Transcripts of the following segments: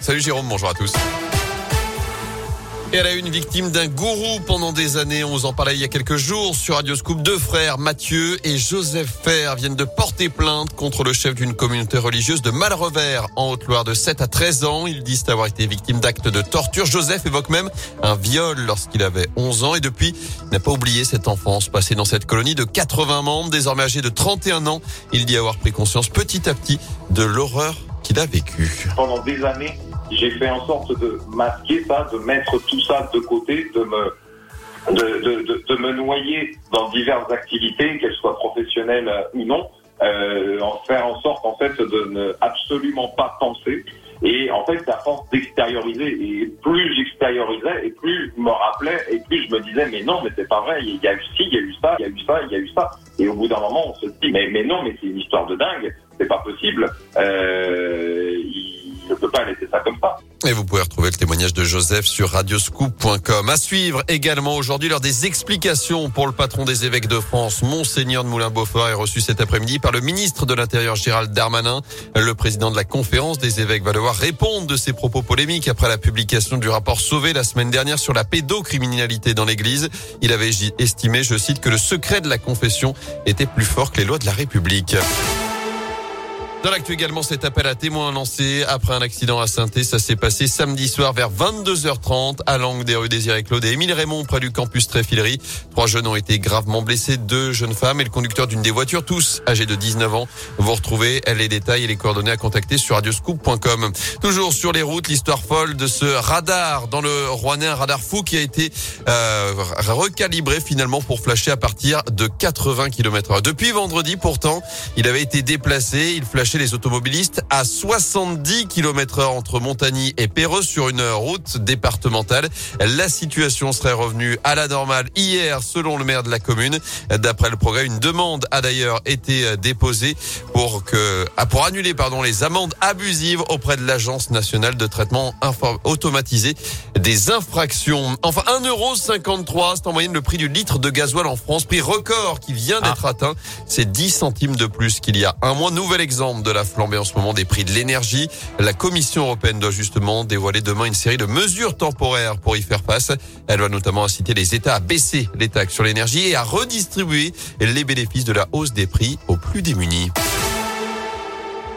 Salut Jérôme, bonjour à tous. Et elle a une victime d'un gourou pendant des années. On vous en parlait il y a quelques jours sur Radio Scoop. Deux frères, Mathieu et Joseph Fer, viennent de porter plainte contre le chef d'une communauté religieuse de Malrevers, en Haute-Loire, de 7 à 13 ans. Ils disent avoir été victimes d'actes de torture. Joseph évoque même un viol lorsqu'il avait 11 ans. Et depuis, n'a pas oublié cette enfance passée dans cette colonie de 80 membres, désormais âgé de 31 ans. Il dit avoir pris conscience petit à petit de l'horreur Pendant des années, j'ai fait en sorte de masquer ça, de mettre tout ça de côté, de me de, me noyer dans diverses activités, qu'elles soient professionnelles ou non, euh, en faire en sorte en fait de ne absolument pas penser. Et en fait, à force d'extérioriser, et plus j'extériorisais, et plus je me rappelais, et plus je me disais, mais non, mais c'est pas vrai, il y a eu ci, il y a eu ça, il y a eu ça, il y a eu ça. Et au bout d'un moment, on se dit, mais, mais non, mais c'est une histoire de dingue, c'est pas possible. Euh, il ne peut pas laisser ça comme ça. Et vous pouvez retrouver le témoignage de Joseph sur radioscoop.com. À suivre également aujourd'hui lors des explications pour le patron des évêques de France, Monseigneur de Moulin-Beaufort, est reçu cet après-midi par le ministre de l'Intérieur Gérald Darmanin. Le président de la conférence des évêques va devoir répondre de ses propos polémiques après la publication du rapport Sauvé la semaine dernière sur la pédocriminalité dans l'église. Il avait estimé, je cite, que le secret de la confession était plus fort que les lois de la République. Dans l'actu également, cet appel à témoins lancé après un accident à saint Ça s'est passé samedi soir vers 22h30 à l'angle des rues Désiré Claude et Émile Raymond près du campus Tréfilerie. Trois jeunes ont été gravement blessés, deux jeunes femmes et le conducteur d'une des voitures, tous âgés de 19 ans. Vous retrouvez les détails et les coordonnées à contacter sur radioscoop.com. Toujours sur les routes, l'histoire folle de ce radar dans le Rouennais, un radar fou qui a été euh, recalibré finalement pour flasher à partir de 80 km heure. Depuis vendredi, pourtant, il avait été déplacé, il flashait les automobilistes à 70 km heure entre Montagny et Perreux sur une route départementale. La situation serait revenue à la normale hier selon le maire de la commune. D'après le progrès, une demande a d'ailleurs été déposée pour que, ah, pour annuler, pardon, les amendes abusives auprès de l'agence nationale de traitement automatisé des infractions. Enfin, 1,53€, c'est en moyenne le prix du litre de gasoil en France, prix record qui vient d'être ah. atteint. C'est 10 centimes de plus qu'il y a un mois. Nouvel exemple de la flambée en ce moment des prix de l'énergie. La Commission européenne doit justement dévoiler demain une série de mesures temporaires pour y faire face. Elle va notamment inciter les États à baisser les taxes sur l'énergie et à redistribuer les bénéfices de la hausse des prix aux plus démunis.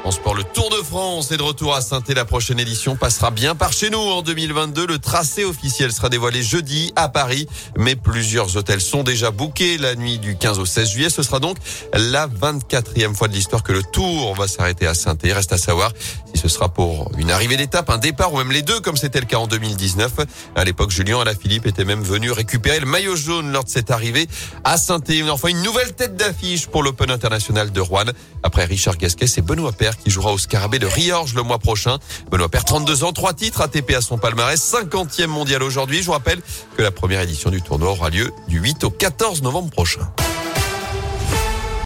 Le Tour de France est de retour à saint La prochaine édition passera bien par chez nous en 2022. Le tracé officiel sera dévoilé jeudi à Paris, mais plusieurs hôtels sont déjà bookés la nuit du 15 au 16 juillet. Ce sera donc la 24e fois de l'histoire que le Tour va s'arrêter à saint reste à savoir si ce sera pour une arrivée d'étape, un départ ou même les deux, comme c'était le cas en 2019. À l'époque, Julien Alaphilippe était même venu récupérer le maillot jaune lors de cette arrivée à saint Enfin, une nouvelle tête d'affiche pour l'Open international de Rouen. Après Richard Gasquet, c'est Benoît Père qui jouera au Scarabée de Riorges le mois prochain. Benoît Père, 32 ans, trois titres ATP à son palmarès, 50e mondial aujourd'hui. Je vous rappelle que la première édition du tournoi aura lieu du 8 au 14 novembre prochain.